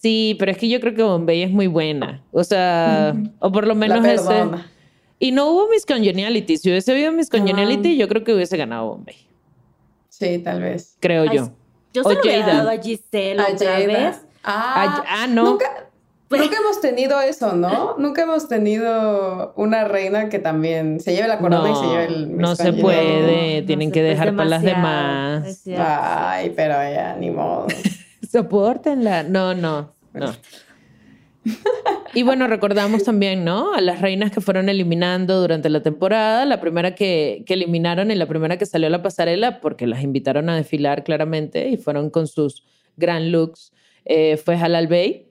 Sí, pero es que yo creo que Bombay es muy buena, o sea, o por lo La menos ese... perdona. Y no hubo Miss Congeniality, si hubiese habido Miss Congeniality, Ah. yo creo que hubiese ganado Bombay, Sí, tal vez. creo Ay, yo. Yo se O lo hubiera dado a Giselle A otra Jada. vez. Ah, Ah, ah, no. Nunca, nunca hemos tenido eso, ¿no? Nunca hemos tenido una reina que también se lleve la corona y se lleve el no se puede, tienen que pues dejar para las demás. Ay, pero ya, ni modo. Soportenla. No, no, no. Y bueno, recordamos también, ¿no? A las reinas que fueron eliminando durante la temporada. La primera que, que eliminaron y la primera que salió a la pasarela, porque las invitaron a desfilar claramente y fueron con sus gran looks, eh, fue Halal Bey,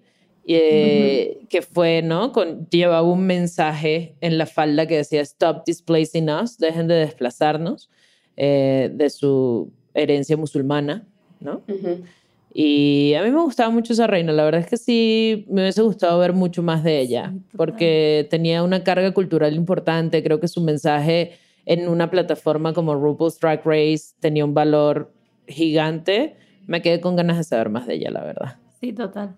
eh, que fue, ¿no? Con, llevaba un mensaje en la falda que decía Stop displacing us, dejen de desplazarnos eh, de su herencia musulmana, ¿no? Ujú. Y a mí me gustaba mucho esa reina. La verdad es que sí, me hubiese gustado ver mucho más de ella, Sí, porque tenía una carga cultural importante. Creo que su mensaje en una plataforma como RuPaul's Drag Race tenía un valor gigante. Me quedé con ganas de saber más de ella, la verdad. Sí, total.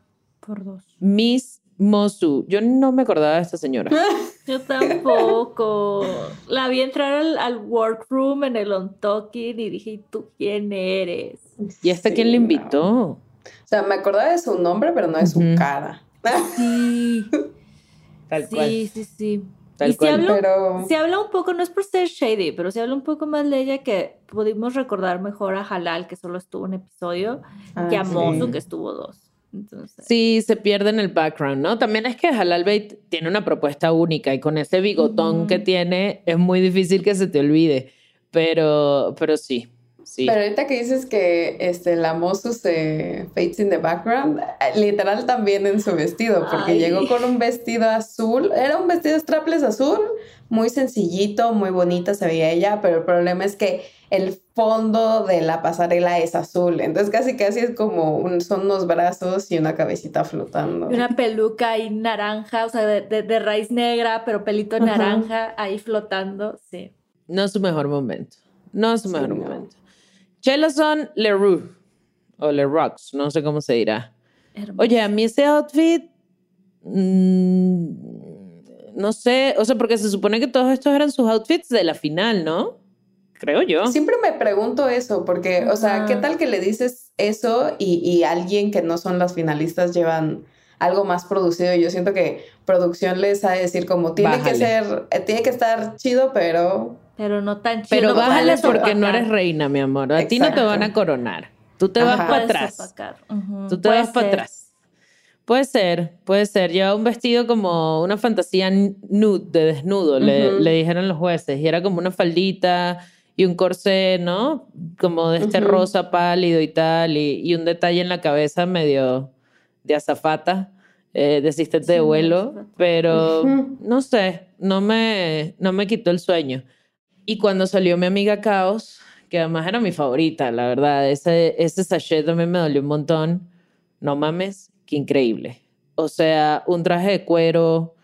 Por dos. Miss Mosu. Yo no me acordaba de esta señora. Yo tampoco. La vi entrar al, al workroom en el on talking y dije, ¿y tú quién eres? ¿Y Sí, quién le no. invitó? O sea, me acordaba de su nombre, pero no de su cara. Sí, Tal sí, sí, sí. Tal y se cual. habla, Pero se habla un poco, no es por ser shady, pero se habla un poco más de ella que pudimos recordar mejor a Halal, que solo estuvo un episodio, Ah, que a sí. Mozu, que estuvo dos. Entonces, Sí, se pierde en el background, ¿no? También es que Halal Bait tiene una propuesta única y con ese bigotón que tiene es muy difícil que se te olvide. Pero, pero sí, sí. Pero ahorita que dices que este, la Mosu se fades in the background, eh, literal también en su vestido, porque Ay. llegó con un vestido azul, era un vestido strapless azul, muy sencillito, muy bonita se veía ella, pero el problema es que el fondo de la pasarela es azul, entonces casi casi es como un, son unos brazos y una cabecita flotando. y una peluca ahí naranja, o sea, de, de- de raíz negra, pero pelito Ajá. naranja ahí flotando. Sí. No es su mejor momento. No es su Sí, mejor no. momento. Chelazon Leroux o Leroux, no sé cómo se dirá. Hermoso. Oye, a mí ese outfit, mm, no sé, o sea, porque se supone que todos estos eran sus outfits de la final, ¿no? Creo yo. Siempre me pregunto eso, porque, o sea, ¿qué tal que le dices eso y, y alguien que no son las finalistas llevan algo más producido? Yo siento que producción les ha de decir como, tiene Bájale. que ser, eh, tiene que estar chido, pero... Pero no tan chido. Pero no bájale porque no eres reina, mi amor. A ti no te van a coronar. Tú te vas Ajá. para Puedes atrás. opacar. Ujú, Tú te puede vas para atrás. Puede ser, puede ser. Lleva un vestido como una fantasía nude, de desnudo, le, Ujú. le dijeron los jueces. Y era como una faldita y un corsé, ¿no? Como de este Ujú. rosa pálido y tal. Y, y un detalle en la cabeza medio de azafata, eh, de asistente Sí, de vuelo. Pero no sé, no me, no me quitó el sueño. Y cuando salió mi amiga Caos, que además era mi favorita, la verdad, ese, ese sachet también me dolió un montón. No mames, qué increíble. O sea, un traje de cuero,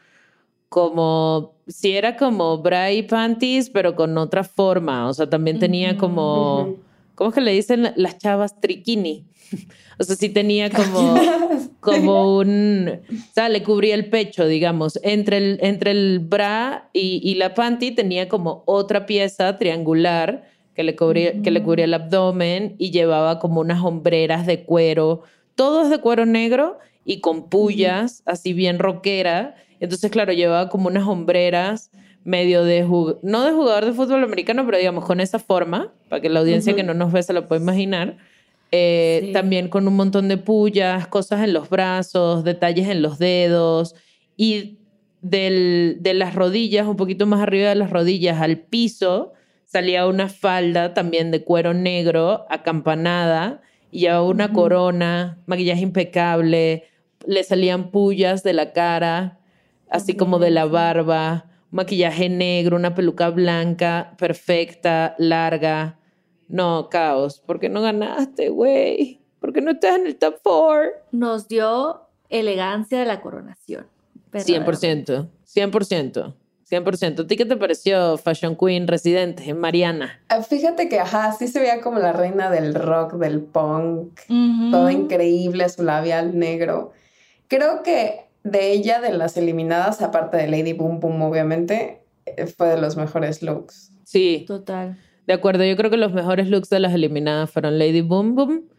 como si era como bra y panties, pero con otra forma. O sea, también tenía como. ¿Cómo es que le dicen la- las chavas? Triquini. o sea, sí tenía como, como un, o sea, le cubría el pecho, digamos. Entre el, entre el bra y, y la panty tenía como otra pieza triangular que le, cubría, que le cubría el abdomen y llevaba como unas hombreras de cuero. Todo es de cuero negro y con pullas, así bien rockera. Entonces, claro, llevaba como unas hombreras medio de, no de jugador de fútbol americano, pero digamos con esa forma, para que la audiencia que no nos ve se lo pueda imaginar. Eh, Sí. También con un montón de pullas, cosas en los brazos, detalles en los dedos. Y del- de las rodillas, un poquito más arriba de las rodillas al piso, salía una falda también de cuero negro, acampanada, y llevaba una corona, maquillaje impecable, le salían pullas de la cara, así como de la barba, maquillaje negro, una peluca blanca, perfecta, larga. No, caos. ¿Por qué no ganaste, güey? ¿Por qué no estás en el top four? Nos dio elegancia de la coronación. 100%, 100%, 100%. ¿A ti qué te pareció Fashion Queen residente, Mariana? Ah, Fíjate que, ajá, sí se veía como la reina del rock, del punk, todo increíble, su labial negro. Creo que de ella, de las eliminadas, aparte de Lady Boom Boom, obviamente, eh, fue de los mejores looks. Sí, Total. de acuerdo. Yo creo que los mejores looks de las eliminadas fueron Lady Boom Boom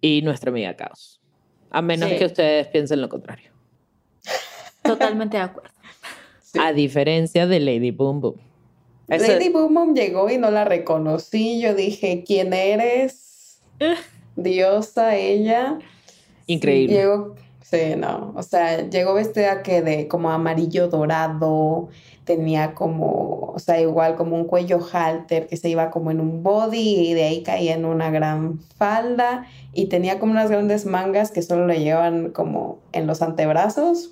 y nuestra amiga Caos. A menos Sí. que ustedes piensen lo contrario. Totalmente de acuerdo. Sí. A diferencia de Lady Boom Boom. Eso- Lady Boom Boom llegó y no la reconocí. Yo dije, ¿quién eres? Diosa ella. Increíble. Llegó, sí, no, o sea, llegó vestida que de como amarillo dorado, tenía como, o sea, igual como un cuello halter que se iba como en un body y de ahí caía en una gran falda y tenía como unas grandes mangas que solo le llevan como en los antebrazos.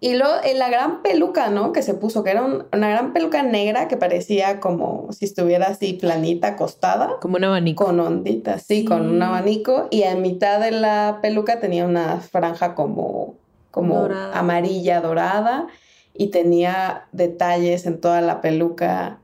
Y luego en la gran peluca, ¿no? Que se puso, que era un- una gran peluca negra que parecía como si estuviera así planita, acostada Como un abanico. con onditas, sí, con un abanico y en mitad de la peluca tenía una franja como, como Dorada. amarilla dorada y tenía detalles en toda la peluca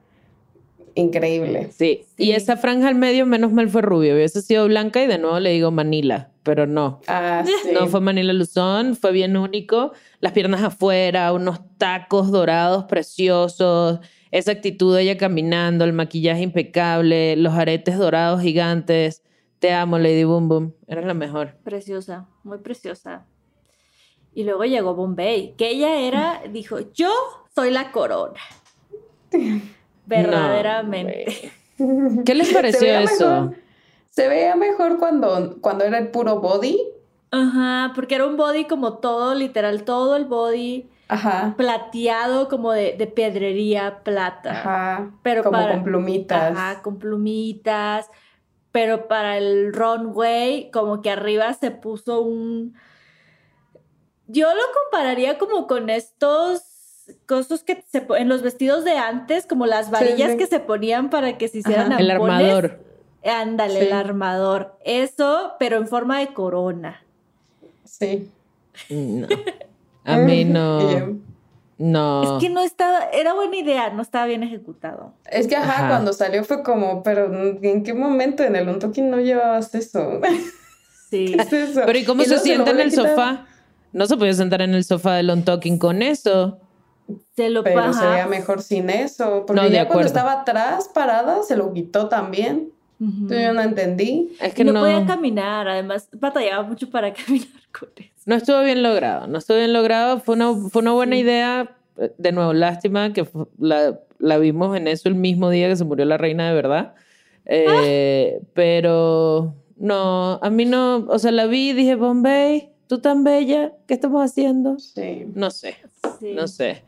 increíble. Sí. Y esa franja al medio, menos mal fue rubia. Hubiese sido blanca y de nuevo le digo Manila, pero no. Ah, sí. No fue Manila Luzón, fue bien único. Las piernas afuera, unos tacos dorados preciosos, esa actitud de ella caminando, el maquillaje impecable, los aretes dorados gigantes. Te amo, Lady Boom Boom. Eres la mejor. Preciosa, muy preciosa. Y luego llegó Bombay, que ella era, dijo, yo soy la corona. Verdaderamente. No, ¿Qué les pareció eso? mejor- se veía mejor cuando, cuando era el puro body. Ajá, porque era un body como todo, literal, todo el body Ajá. plateado como de, de pedrería plata. Ajá. Pero como para- con plumitas. Ajá, con plumitas. Pero para el runway, como que arriba se puso un. Yo lo compararía como con estos cosas que se en los vestidos de antes, como las varillas sí. que se ponían para que se hicieran Ajá. El armador. Ándale, Sí. el armador. Eso, pero en forma de corona. Sí. No. A mí no. No. Es que no estaba, era buena idea, no estaba bien ejecutado. Es que, ajá, Ajá. cuando salió fue como, pero ¿en qué momento en el Untalking no llevabas eso? Sí. ¿Qué es eso? Pero ¿y cómo Y se luego sienta en el sofá? No se podía sentar en el sofá del on talking con eso. Se lo Pero sería mejor sin eso. Porque No, de ya cuando estaba atrás, parada, se lo quitó también. Yo no entendí. Es que no, no, podía caminar, además batallaba mucho para caminar con eso. no estuvo bien logrado. No estuvo bien logrado. Fue una, fue una buena idea. De nuevo, lástima que la, la vimos en eso el mismo día que se murió la reina de verdad. Eh, Pero no, a mí no. O sea, la vi y dije, Bombay, tú tan bella, ¿qué estamos haciendo? Sí. No sé, Sí. no sé.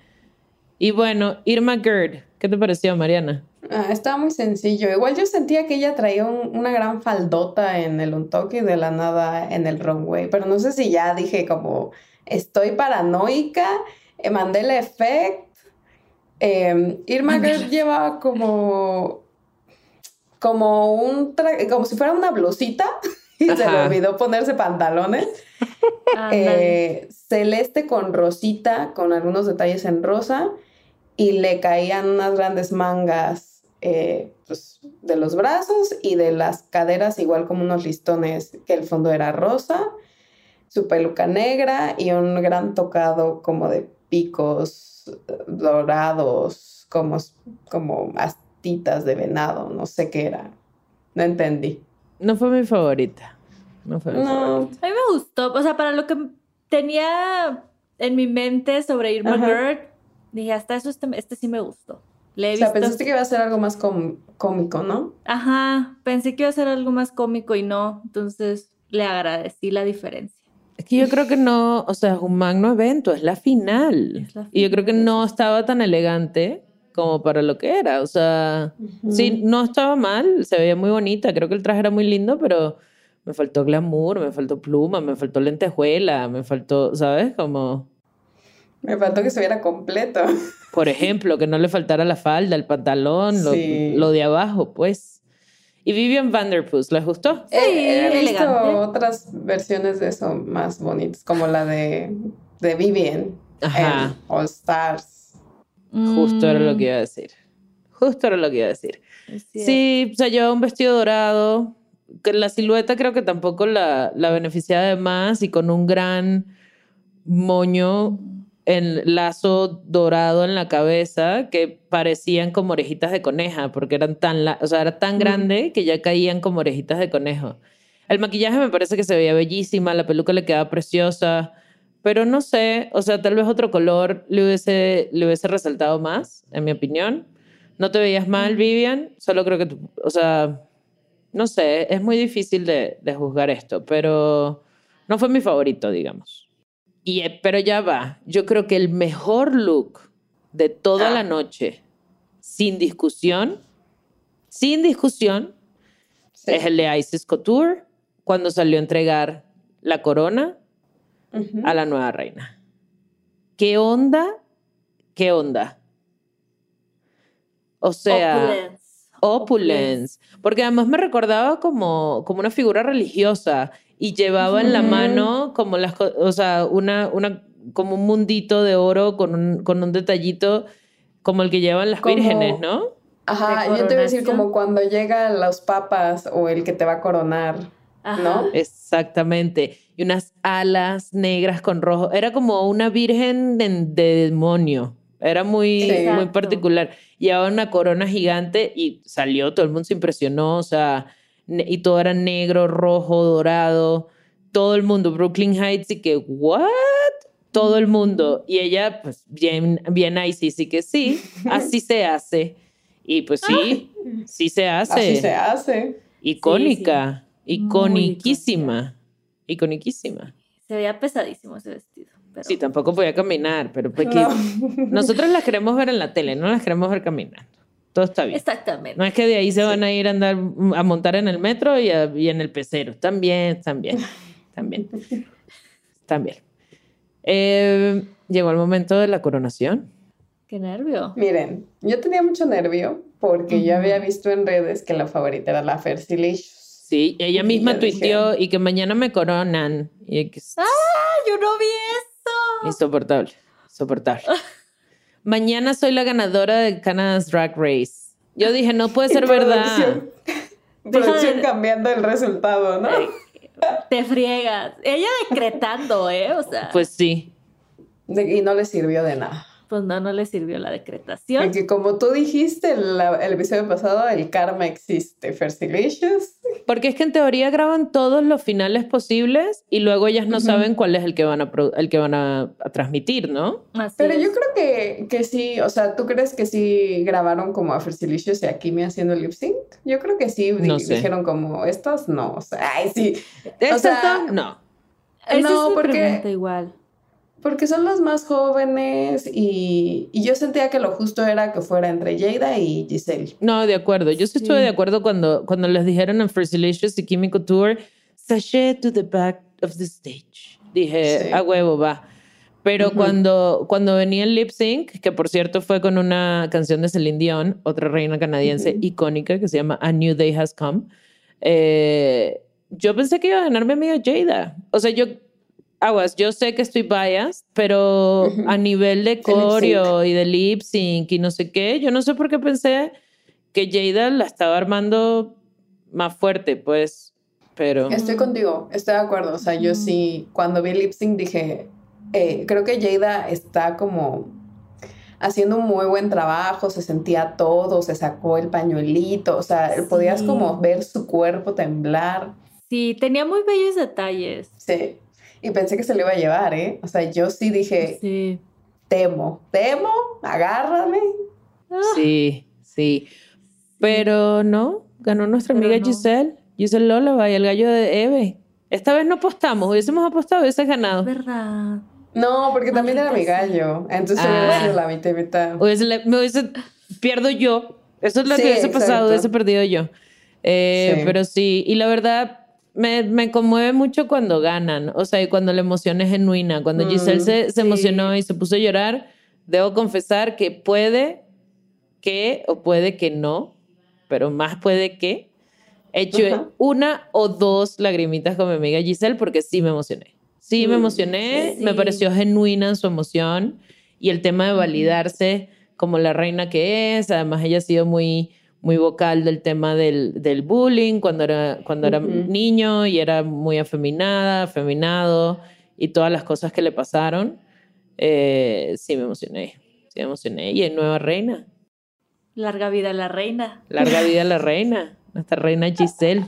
Y bueno, Irma Gerd, ¿qué te pareció, Mariana? Ah, estaba muy sencillo. Igual yo sentía que ella traía un- una gran faldota en el Untalking de la nada en el runway. Pero no sé si ya dije como, estoy paranoica, eh, Mandela Effect. Eh, Irma Gerd lleva como, como un tra- como si fuera una blusita y se le olvidó ponerse pantalones. Eh, celeste con rosita, con algunos detalles en rosa, y le caían unas grandes mangas eh, pues, de los brazos y de las caderas, igual como unos listones, que el fondo era rosa, su peluca negra y un gran tocado como de picos eh, dorados, como, como astitas de venado, no sé qué era, no entendí. No fue mi favorita. No fue mi favorita. No, A mí me gustó, o sea, para lo que tenía en mi mente sobre Irma. Gerd, dije, hasta eso este, este sí me gustó. Le he O sea, visto- pensaste que iba a ser algo más com- cómico, ¿no? Ajá, pensé que iba a ser algo más cómico y no, entonces le agradecí la diferencia. Es que yo creo que no, o sea, es un magno evento, es la final. Es la Y yo creo que no estaba tan elegante como para lo que era. O sea, sí, no estaba mal, se veía muy bonita, creo que el traje era muy lindo, pero me faltó glamour, me faltó pluma, me faltó lentejuela, me faltó, ¿sabes? Como, Me faltó que se viera completo. por ejemplo, que no le faltara la falda, el pantalón, lo, Sí. lo de abajo, pues. ¿Y Vivian Vanderpuss, les gustó? He- he, visto elegante. otras versiones de eso más bonitas, como la de, de Vivian Ajá. en All Stars. Justo era lo Mm, que iba a decir. Justo era lo que iba a decir. Sí, o sea, llevaba un vestido dorado, que la silueta creo que tampoco la, la beneficiaba de más y con un gran moño en lazo dorado en la cabeza que parecían como orejitas de coneja porque eran tan, la- o sea, era tan grande que ya caían como orejitas de conejo. El maquillaje me parece que se veía bellísima, la peluca le quedaba preciosa, pero no sé, o sea, tal vez otro color le hubiese, le hubiese resaltado más, en mi opinión. No te veías mal, Vivian, solo creo que, tú- o sea, no sé, es muy difícil de, de juzgar esto, pero no fue mi favorito, digamos. Y, eh, pero ya va, yo creo que el mejor look de toda Ah. la noche, sin discusión, sin discusión, Sí. es el de Isis Couture cuando salió a entregar la corona a la nueva reina. ¿Qué onda? ¿Qué onda? O sea, Opulence. opulence. Porque además me recordaba como, como una figura religiosa y llevaba en la mano como las, o sea, una, una, como un mundito de oro con un, con un detallito como el que llevan las Como- vírgenes, ¿no? Ajá, yo te iba a decir como cuando llegan los papas o el que te va a coronar, Ajá. ¿no? Exactamente. Y unas alas negras con rojo. Era como una virgen de, de demonio. Era muy, Sí. muy particular. Llevaba una corona gigante y salió, todo el mundo se impresionó, o sea, y todo era negro, rojo, dorado. Todo el mundo, Brooklyn Heights, y que, ¿what? Todo el mundo. Y ella, pues, bien, bien ahí, sí, sí que sí, así se hace. Y pues sí, sí se hace. Así se hace. Icónica, Muy iconiquísima, iconiquísima. Se veía pesadísimo ese vestido. Pero... Sí, tampoco podía caminar, pero pues que No. nosotros las queremos ver en la tele, no las queremos ver caminando. Todo está bien. Exactamente. No es que de ahí se van a ir a andar a montar en el metro y, a- y en el pecero. También, también, también, también. Eh, llegó el momento de la coronación. Qué nervio. Miren, yo tenía mucho nervio porque yo Ujú. había visto en redes que la favorita era la Fersilicious. Sí, ella Y misma yo dije- tuiteó y que mañana me coronan. Y que ¡Ah, yo no vi eso! Insoportable, insoportable. Mañana soy la ganadora de Canada's Drag Race. Yo dije, no puede ser verdad. producción- cambiando el resultado, ¿no? Te friegas. Ella decretando, ¿eh? O sea, pues, Pues sí. De- y no le sirvió de nada. Pues no, no le sirvió la decretación. Porque como tú dijiste el, el episodio pasado, el karma existe. Fersilicious. Porque es que en teoría graban todos los finales posibles y luego ellas no Ujú. saben cuál es el que van a, el que van a, a transmitir, ¿no? Así Pero es. yo creo que, que sí, o sea, ¿tú crees que sí grabaron como a Fersilicious y a Kimi haciendo lip sync? Yo creo que sí, di- No sé. dijeron como, estas no, o sea, ay, sí, ¿Estas sea? No. No, porque- igual. Porque son las más jóvenes y, y yo sentía que lo justo era que fuera entre Jada y Giselle. No, de acuerdo. Yo sí estuve Sí. de acuerdo cuando, cuando les dijeron en Fersilicious y Kimi Couture, sachet to the back of the stage. Dije, Sí. a huevo, va. Pero Ujú. cuando, cuando venía el lip sync, que por cierto fue con una canción de Celine Dion, otra reina canadiense Ujú. icónica que se llama A New Day Has Come, eh, yo pensé que iba a ganar mi amiga Jada. O sea, yo, aguas, yo sé que estoy biased, pero a nivel de coreo y de lip sync y no sé qué, yo no sé por qué pensé que Jada la estaba armando más fuerte, pues, pero... Estoy contigo, estoy de acuerdo, o sea, yo sí, cuando vi lip sync dije, eh, creo que Jada está como haciendo un muy buen trabajo, se sentía todo, se sacó el pañuelito, o sea, podías como ver su cuerpo temblar. Sí, tenía muy bellos detalles. Sí. Y pensé que se le iba a llevar, ¿eh? O sea, yo sí dije, Sí. temo, temo, agárrame. Sí, sí. Pero no, ganó nuestra Pero amiga no. Giselle. Giselle Lola y el gallo de Eve. Esta vez no apostamos, hubiésemos apostado, hubieses ganado. ¿Verdad? No, porque también era mi gallo. Entonces Ah. sido la mitad y mitad. Hubiese- le- me hubiese, pierdo yo. Eso es lo Sí, que hubiese pasado, exacto. hubiese perdido yo. Eh, Sí. Pero sí, y la verdad me, me conmueve mucho cuando ganan, o sea, y cuando la emoción es genuina. Cuando Mm, Giselle se, se sí. emocionó y se puso a llorar, debo confesar que puede que o puede que no, pero más puede que, he hecho una o dos lagrimitas con mi amiga Giselle porque sí me emocioné. Sí, me Mm, emocioné, sí. me pareció genuina en su emoción y el tema de validarse como la reina que es. Además, ella ha sido muy, muy vocal del tema del, del bullying cuando era, cuando era niño y era muy afeminada, afeminado y todas las cosas que le pasaron. Eh, sí, me emocioné. Sí, me emocioné. Y hay nueva reina. Larga vida la reina. Larga vida la reina. Nuestra reina Giselle.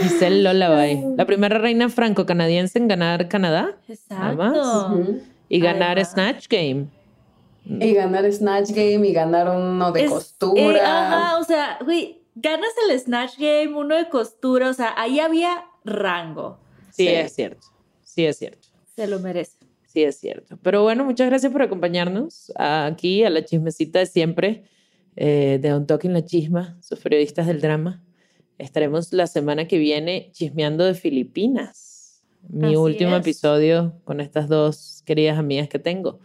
Giselle Lullaby. La primera reina franco-canadiense en ganar Canadá Nada más. Exacto. Y ganar Además. Snatch Game. Y ganar Snatch Game y ganar uno de Es- costura. eh, ajá, o sea, güey, ganas el Snatch Game, uno de costura, o sea, ahí había rango. Sí, Sí. es cierto. Sí, es cierto. Se lo merece. Sí, es cierto. Pero bueno, muchas gracias por acompañarnos aquí a la chismecita de siempre eh, de On Talking La Chisma, sus periodistas del drama. Estaremos la semana que viene chismeando de Filipinas. Mi Así último es. episodio con estas dos queridas amigas que tengo.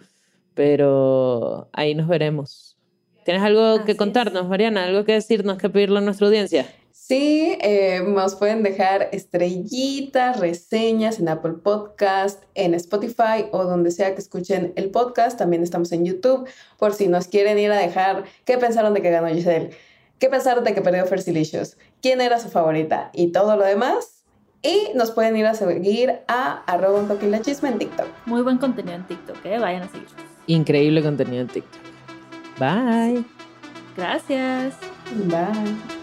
Pero ahí nos veremos. ¿Tienes algo Así que es. contarnos, Mariana? ¿Algo que decirnos, que pedirle a nuestra audiencia? Sí, eh, nos pueden dejar estrellitas, reseñas en Apple Podcast, en Spotify o donde sea que escuchen el podcast. También estamos en YouTube por si nos quieren ir a dejar qué pensaron de que ganó Giselle, qué pensaron de que perdió Fersilicious, quién era su favorita y todo lo demás. Y nos pueden ir a seguir a arroba un la en TikTok. Muy buen contenido en TikTok, ¿eh? Vayan a seguir. Increíble contenido en TikTok. Bye. Gracias. Bye.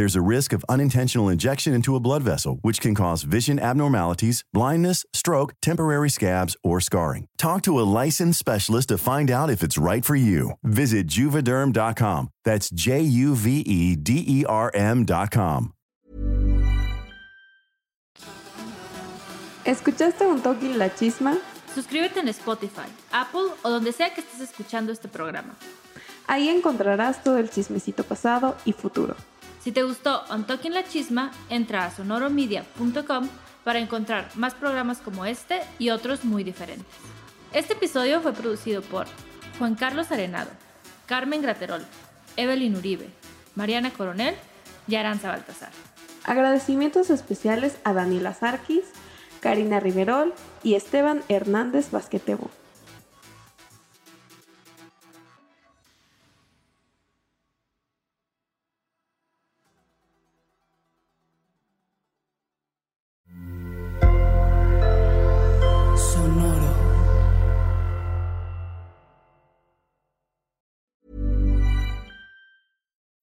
There's a risk of unintentional injection into a blood vessel, which can cause vision abnormalities, blindness, stroke, temporary scabs, or scarring. Talk to a licensed specialist to find out if it's right for you. Visit juvederm.com. That's J U V E D E R M.com. ¿Escuchaste un toque y la chisma? Suscríbete en Spotify, Apple o donde sea que estés escuchando este programa. Ahí encontrarás todo el chismecito pasado y futuro. Si te gustó On Talking La Chisma, entra a sonoromedia.com para encontrar más programas como este y otros muy diferentes. Este episodio fue producido por Juan Carlos Arenado, Carmen Graterol, Evelyn Uribe, Mariana Coronel y Aranza Baltasar. Agradecimientos especiales a Daniela Sarkis, Karina Riverol y Esteban Hernández Basquetebo.